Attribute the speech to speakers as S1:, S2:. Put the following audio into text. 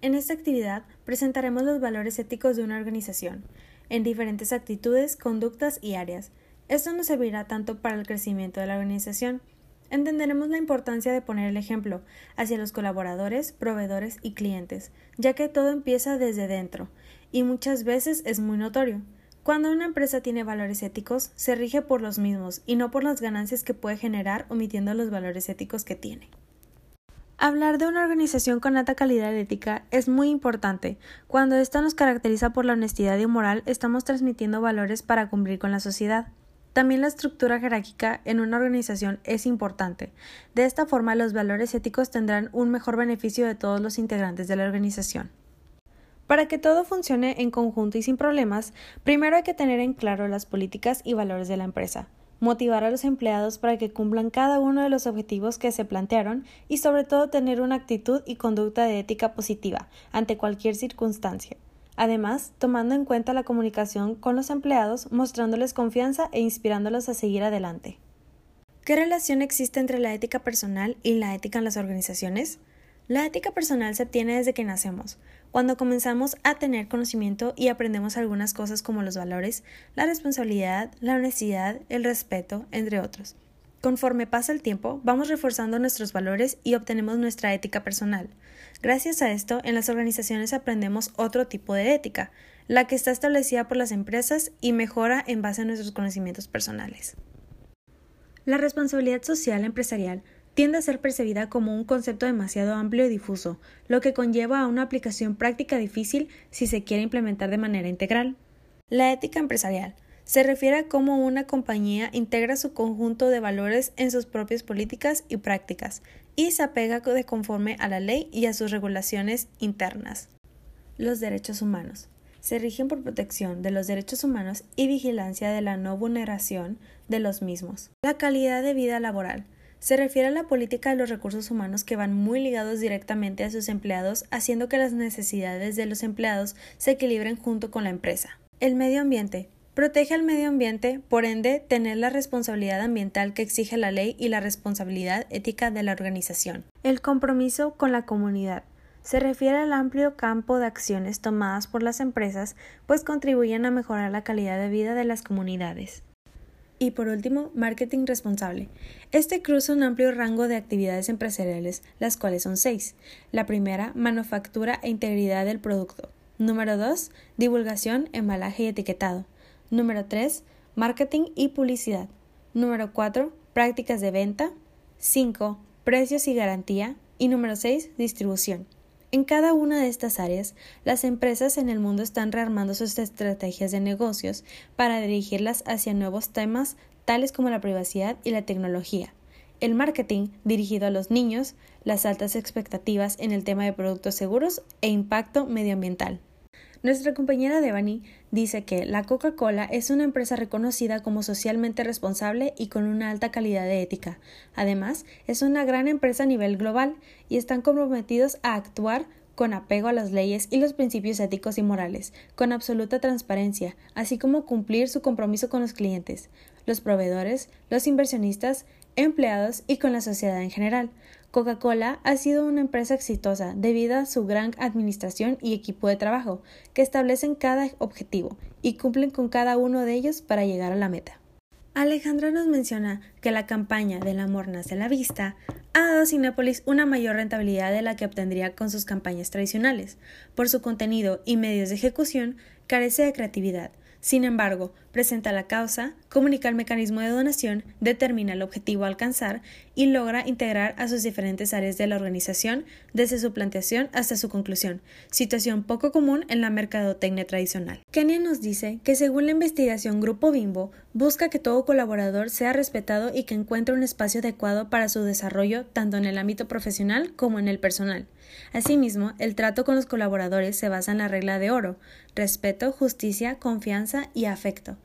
S1: En esta actividad presentaremos los valores éticos de una organización, en diferentes actitudes, conductas y áreas. Esto nos servirá tanto para el crecimiento de la organización, Entenderemos la importancia de poner el ejemplo hacia los colaboradores, proveedores y clientes, ya que todo empieza desde dentro, y muchas veces es muy notorio. Cuando una empresa tiene valores éticos, se rige por los mismos y no por las ganancias que puede generar omitiendo los valores éticos que tiene. Hablar de una organización con alta calidad ética es muy importante. Cuando esta nos caracteriza por la honestidad y moral, estamos transmitiendo valores para cumplir con la sociedad. También la estructura jerárquica en una organización es importante. De esta forma, los valores éticos tendrán un mejor beneficio de todos los integrantes de la organización. Para que todo funcione en conjunto y sin problemas, primero hay que tener en claro las políticas y valores de la empresa, motivar a los empleados para que cumplan cada uno de los objetivos que se plantearon y sobre todo tener una actitud y conducta de ética positiva ante cualquier circunstancia. Además, tomando en cuenta la comunicación con los empleados, mostrándoles confianza e inspirándolos a seguir adelante. ¿Qué relación existe entre la ética personal y la ética en las organizaciones? La ética personal se obtiene desde que nacemos, cuando comenzamos a tener conocimiento y aprendemos algunas cosas como los valores, la responsabilidad, la honestidad, el respeto, entre otros. Conforme pasa el tiempo, vamos reforzando nuestros valores y obtenemos nuestra ética personal. Gracias a esto, en las organizaciones aprendemos otro tipo de ética, la que está establecida por las empresas y mejora en base a nuestros conocimientos personales. La responsabilidad social empresarial tiende a ser percibida como un concepto demasiado amplio y difuso, lo que conlleva a una aplicación práctica difícil si se quiere implementar de manera integral. La ética empresarial se refiere a cómo una compañía integra su conjunto de valores en sus propias políticas y prácticas y se apega de conforme a la ley y a sus regulaciones internas. Los derechos humanos se rigen por protección de los derechos humanos y vigilancia de la no vulneración de los mismos. La calidad de vida laboral se refiere a la política de los recursos humanos que van muy ligados directamente a sus empleados, haciendo que las necesidades de los empleados se equilibren junto con la empresa. El medio ambiente Protege al medio ambiente, por ende, tener la responsabilidad ambiental que exige la ley y la responsabilidad ética de la organización. El compromiso con la comunidad. Se refiere al amplio campo de acciones tomadas por las empresas, pues contribuyen a mejorar la calidad de vida de las comunidades. Y por último, marketing responsable. Este cruza un amplio rango de actividades empresariales, las cuales son seis. La primera, manufactura e integridad del producto. Número 2. Divulgación, embalaje y etiquetado. Número 3. Marketing y publicidad. Número 4. Prácticas de venta. 5. Precios y garantía. Y número 6. Distribución. En cada una de estas áreas, las empresas en el mundo están rearmando sus estrategias de negocios para dirigirlas hacia nuevos temas tales como la privacidad y la tecnología. El marketing dirigido a los niños, las altas expectativas en el tema de productos seguros e impacto medioambiental. Nuestra compañera Devani dice que la Coca-Cola es una empresa reconocida como socialmente responsable y con una alta calidad de ética. Además, es una gran empresa a nivel global y están comprometidos a actuar con apego a las leyes y los principios éticos y morales, con absoluta transparencia, así como cumplir su compromiso con los clientes, los proveedores, los inversionistas, empleados y con la sociedad en general. Coca-Cola ha sido una empresa exitosa debido a su gran administración y equipo de trabajo, que establecen cada objetivo y cumplen con cada uno de ellos para llegar a la meta. Alejandra nos menciona que la campaña del amor nace a la vista ha dado a Cinépolis una mayor rentabilidad de la que obtendría con sus campañas tradicionales. Por su contenido y medios de ejecución, carece de creatividad, sin embargo, presenta la causa, comunica el mecanismo de donación, determina el objetivo a alcanzar y logra integrar a sus diferentes áreas de la organización desde su planteación hasta su conclusión, situación poco común en la mercadotecnia tradicional. Kenia nos dice que según la investigación Grupo Bimbo, busca que todo colaborador sea respetado y que encuentre un espacio adecuado para su desarrollo tanto en el ámbito profesional como en el personal. Asimismo, el trato con los colaboradores se basa en la regla de oro, respeto, justicia, confianza y afecto.